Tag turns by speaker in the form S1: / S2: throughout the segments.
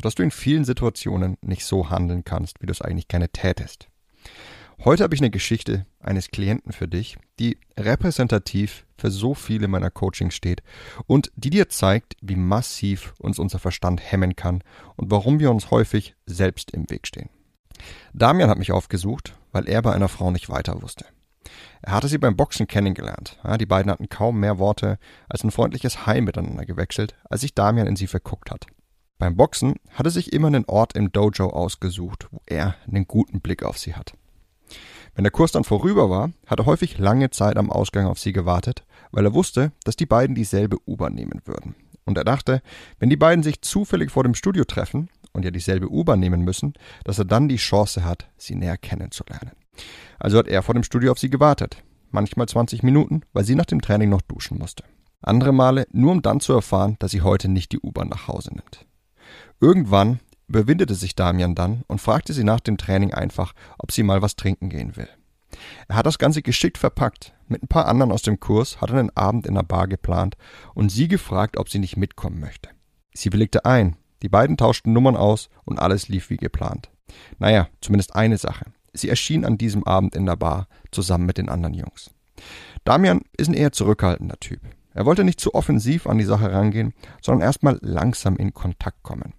S1: sodass du in vielen Situationen nicht so handeln kannst, wie du es eigentlich gerne tätest? Heute habe ich eine Geschichte eines Klienten für dich, die repräsentativ für so viele meiner Coachings steht und die dir zeigt, wie massiv uns unser Verstand hemmen kann und warum wir uns häufig selbst im Weg stehen. Damian hat mich aufgesucht, weil er bei einer Frau nicht weiter wusste. Er hatte sie beim Boxen kennengelernt. Die beiden hatten kaum mehr Worte als ein freundliches Hi miteinander gewechselt, als sich Damian in sie verguckt hat. Beim Boxen hatte sich immer einen Ort im Dojo ausgesucht, wo er einen guten Blick auf sie hat. Wenn der Kurs dann vorüber war, hat er häufig lange Zeit am Ausgang auf sie gewartet, weil er wusste, dass die beiden dieselbe U-Bahn nehmen würden. Und er dachte, wenn die beiden sich zufällig vor dem Studio treffen und ja dieselbe U-Bahn nehmen müssen, dass er dann die Chance hat, sie näher kennenzulernen. Also hat er vor dem Studio auf sie gewartet. Manchmal 20 Minuten, weil sie nach dem Training noch duschen musste. Andere Male nur um dann zu erfahren, dass sie heute nicht die U-Bahn nach Hause nimmt. Irgendwann überwindete sich Damian dann und fragte sie nach dem Training einfach, ob sie mal was trinken gehen will. Er hat das Ganze geschickt verpackt. Mit ein paar anderen aus dem Kurs hat er einen Abend in der Bar geplant und sie gefragt, ob sie nicht mitkommen möchte. Sie willigte ein. Die beiden tauschten Nummern aus und alles lief wie geplant. Naja, zumindest eine Sache. Sie erschien an diesem Abend in der Bar zusammen mit den anderen Jungs. Damian ist ein eher zurückhaltender Typ. Er wollte nicht zu offensiv an die Sache rangehen, sondern erstmal langsam in Kontakt kommen.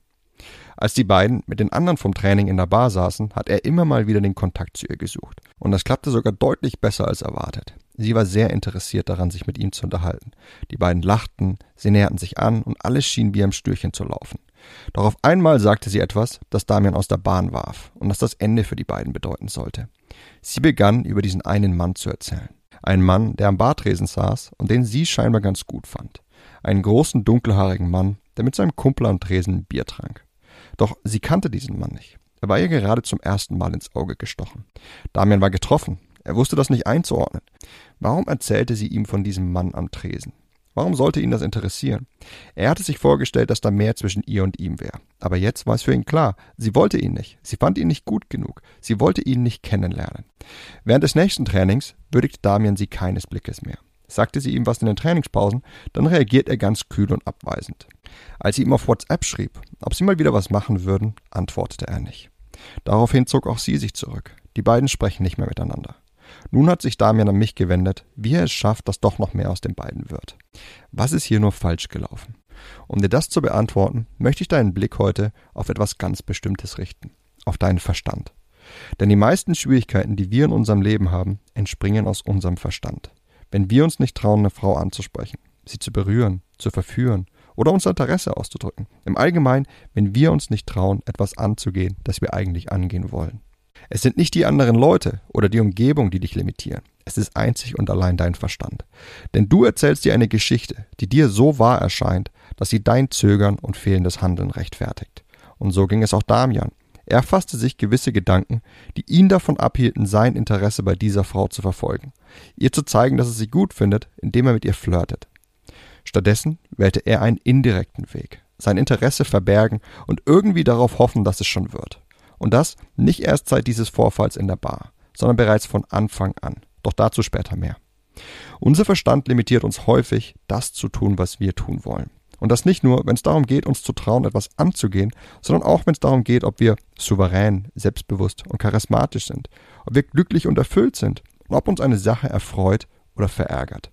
S1: Als die beiden mit den anderen vom Training in der Bar saßen, hat er immer mal wieder den Kontakt zu ihr gesucht. Und das klappte sogar deutlich besser als erwartet. Sie war sehr interessiert daran, sich mit ihm zu unterhalten. Die beiden lachten, sie näherten sich an und alles schien wie am Stürchen zu laufen. Doch auf einmal sagte sie etwas, das Damian aus der Bahn warf und das das Ende für die beiden bedeuten sollte. Sie begann über diesen einen Mann zu erzählen. Ein Mann, der am Bartresen saß und den sie scheinbar ganz gut fand. Einen großen dunkelhaarigen Mann, der mit seinem Kumpel am Tresen Bier trank. Doch sie kannte diesen Mann nicht. Er war ihr gerade zum ersten Mal ins Auge gestochen. Damian war getroffen. Er wusste das nicht einzuordnen. Warum erzählte sie ihm von diesem Mann am Tresen? Warum sollte ihn das interessieren? Er hatte sich vorgestellt, dass da mehr zwischen ihr und ihm wäre. Aber jetzt war es für ihn klar, sie wollte ihn nicht. Sie fand ihn nicht gut genug. Sie wollte ihn nicht kennenlernen. Während des nächsten Trainings würdigte Damian sie keines Blickes mehr. Sagte sie ihm was in den Trainingspausen, dann reagiert er ganz kühl und abweisend. Als sie ihm auf WhatsApp schrieb, ob sie mal wieder was machen würden, antwortete er nicht. Daraufhin zog auch sie sich zurück. Die beiden sprechen nicht mehr miteinander. Nun hat sich Damian an mich gewendet, wie er es schafft, dass doch noch mehr aus den beiden wird. Was ist hier nur falsch gelaufen? Um dir das zu beantworten, möchte ich deinen Blick heute auf etwas ganz Bestimmtes richten. Auf deinen Verstand. Denn die meisten Schwierigkeiten, die wir in unserem Leben haben, entspringen aus unserem Verstand. Wenn wir uns nicht trauen, eine Frau anzusprechen, sie zu berühren, zu verführen oder unser Interesse auszudrücken. Im Allgemeinen, wenn wir uns nicht trauen, etwas anzugehen, das wir eigentlich angehen wollen. Es sind nicht die anderen Leute oder die Umgebung, die dich limitieren. Es ist einzig und allein dein Verstand. Denn du erzählst dir eine Geschichte, die dir so wahr erscheint, dass sie dein Zögern und fehlendes Handeln rechtfertigt. Und so ging es auch Damian. Er fasste sich gewisse Gedanken, die ihn davon abhielten, sein Interesse bei dieser Frau zu verfolgen, ihr zu zeigen, dass er sie gut findet, indem er mit ihr flirtet. Stattdessen wählte er einen indirekten Weg, sein Interesse verbergen und irgendwie darauf hoffen, dass es schon wird. Und das nicht erst seit dieses Vorfalls in der Bar, sondern bereits von Anfang an. Doch dazu später mehr. Unser Verstand limitiert uns häufig, das zu tun, was wir tun wollen. Und das nicht nur, wenn es darum geht, uns zu trauen, etwas anzugehen, sondern auch, wenn es darum geht, ob wir souverän, selbstbewusst und charismatisch sind, ob wir glücklich und erfüllt sind und ob uns eine Sache erfreut oder verärgert.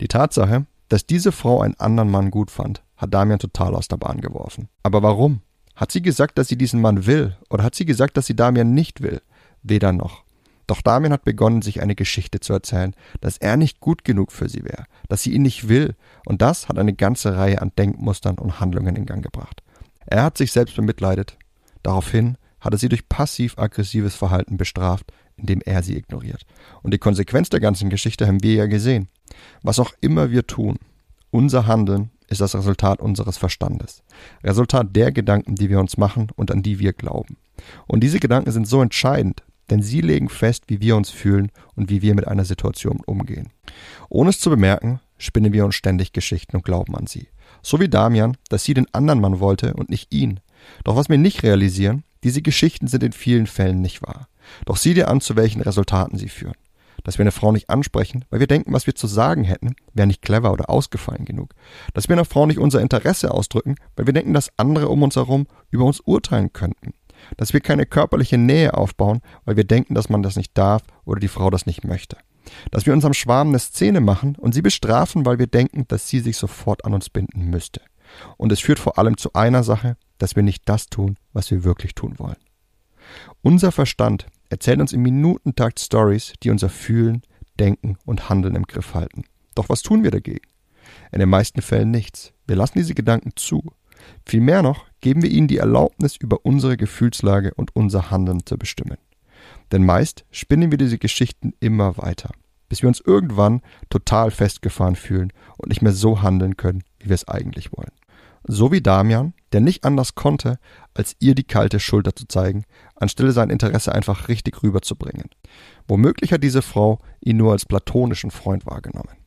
S1: Die Tatsache, dass diese Frau einen anderen Mann gut fand, hat Damian total aus der Bahn geworfen. Aber warum? Hat sie gesagt, dass sie diesen Mann will, oder hat sie gesagt, dass sie Damian nicht will? Weder noch. Doch Damian hat begonnen, sich eine Geschichte zu erzählen, dass er nicht gut genug für sie wäre, dass sie ihn nicht will, und das hat eine ganze Reihe an Denkmustern und Handlungen in Gang gebracht. Er hat sich selbst bemitleidet. Daraufhin hat er sie durch passiv-aggressives Verhalten bestraft, indem er sie ignoriert. Und die Konsequenz der ganzen Geschichte haben wir ja gesehen. Was auch immer wir tun, unser Handeln ist das Resultat unseres Verstandes. Resultat der Gedanken, die wir uns machen und an die wir glauben. Und diese Gedanken sind so entscheidend, denn sie legen fest, wie wir uns fühlen und wie wir mit einer Situation umgehen. Ohne es zu bemerken, spinnen wir uns ständig Geschichten und glauben an sie. So wie Damian, dass sie den anderen Mann wollte und nicht ihn. Doch was wir nicht realisieren, diese Geschichten sind in vielen Fällen nicht wahr. Doch sieh dir an, zu welchen Resultaten sie führen. Dass wir eine Frau nicht ansprechen, weil wir denken, was wir zu sagen hätten, wäre nicht clever oder ausgefallen genug. Dass wir einer Frau nicht unser Interesse ausdrücken, weil wir denken, dass andere um uns herum über uns urteilen könnten dass wir keine körperliche Nähe aufbauen, weil wir denken, dass man das nicht darf oder die Frau das nicht möchte. Dass wir unserem Schwarm eine Szene machen und sie bestrafen, weil wir denken, dass sie sich sofort an uns binden müsste. Und es führt vor allem zu einer Sache, dass wir nicht das tun, was wir wirklich tun wollen. Unser Verstand erzählt uns im Minutentakt Stories, die unser Fühlen, Denken und Handeln im Griff halten. Doch was tun wir dagegen? In den meisten Fällen nichts. Wir lassen diese Gedanken zu. Vielmehr noch geben wir ihnen die Erlaubnis, über unsere Gefühlslage und unser Handeln zu bestimmen. Denn meist spinnen wir diese Geschichten immer weiter, bis wir uns irgendwann total festgefahren fühlen und nicht mehr so handeln können, wie wir es eigentlich wollen. So wie Damian, der nicht anders konnte, als ihr die kalte Schulter zu zeigen, anstelle sein Interesse einfach richtig rüberzubringen. Womöglich hat diese Frau ihn nur als platonischen Freund wahrgenommen.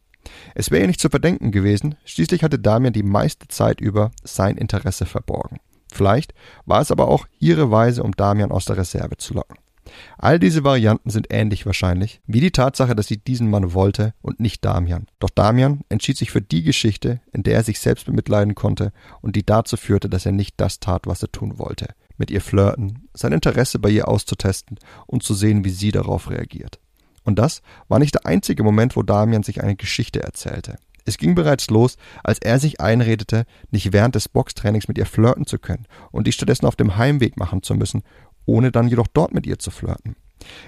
S1: Es wäre ihr nicht zu verdenken gewesen, schließlich hatte Damian die meiste Zeit über sein Interesse verborgen. Vielleicht war es aber auch ihre Weise, um Damian aus der Reserve zu locken. All diese Varianten sind ähnlich wahrscheinlich, wie die Tatsache, dass sie diesen Mann wollte und nicht Damian. Doch Damian entschied sich für die Geschichte, in der er sich selbst bemitleiden konnte und die dazu führte, dass er nicht das tat, was er tun wollte. Mit ihr flirten, sein Interesse bei ihr auszutesten und zu sehen, wie sie darauf reagiert. Und das war nicht der einzige Moment, wo Damian sich eine Geschichte erzählte. Es ging bereits los, als er sich einredete, nicht während des Boxtrainings mit ihr flirten zu können und dies stattdessen auf dem Heimweg machen zu müssen, ohne dann jedoch dort mit ihr zu flirten.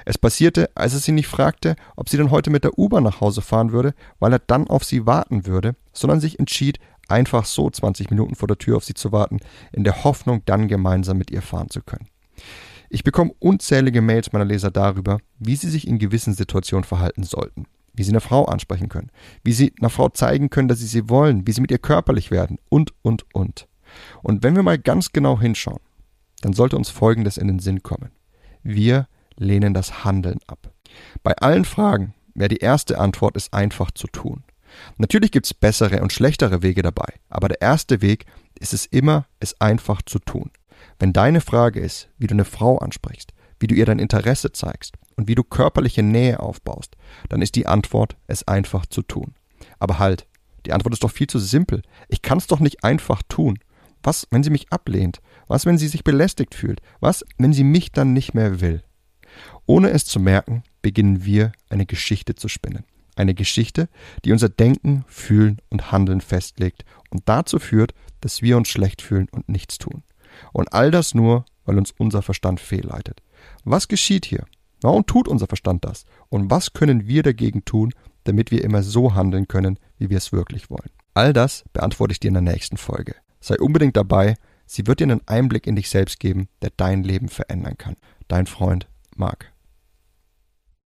S1: Es passierte, als er sie nicht fragte, ob sie denn heute mit der U-Bahn nach Hause fahren würde, weil er dann auf sie warten würde, sondern sich entschied, einfach so 20 Minuten vor der Tür auf sie zu warten, in der Hoffnung, dann gemeinsam mit ihr fahren zu können. Ich bekomme unzählige Mails meiner Leser darüber, wie sie sich in gewissen Situationen verhalten sollten, wie sie eine Frau ansprechen können, wie sie einer Frau zeigen können, dass sie sie wollen, wie sie mit ihr körperlich werden und, und, und. Und wenn wir mal ganz genau hinschauen, dann sollte uns Folgendes in den Sinn kommen. Wir lehnen das Handeln ab. Bei allen Fragen wäre die erste Antwort, es einfach zu tun. Natürlich gibt es bessere und schlechtere Wege dabei, aber der erste Weg ist es immer, es einfach zu tun. Wenn deine Frage ist, wie du eine Frau ansprichst, wie du ihr dein Interesse zeigst und wie du körperliche Nähe aufbaust, dann ist die Antwort, es einfach zu tun. Aber halt, die Antwort ist doch viel zu simpel. Ich kann es doch nicht einfach tun. Was, wenn sie mich ablehnt? Was, wenn sie sich belästigt fühlt? Was, wenn sie mich dann nicht mehr will? Ohne es zu merken, beginnen wir eine Geschichte zu spinnen. Eine Geschichte, die unser Denken, Fühlen und Handeln festlegt und dazu führt, dass wir uns schlecht fühlen und nichts tun. Und all das nur, weil uns unser Verstand fehlleitet. Was geschieht hier? Warum tut unser Verstand das? Und was können wir dagegen tun, damit wir immer so handeln können, wie wir es wirklich wollen? All das beantworte ich dir in der nächsten Folge. Sei unbedingt dabei, sie wird dir einen Einblick in dich selbst geben, der dein Leben verändern kann. Dein Freund Marc.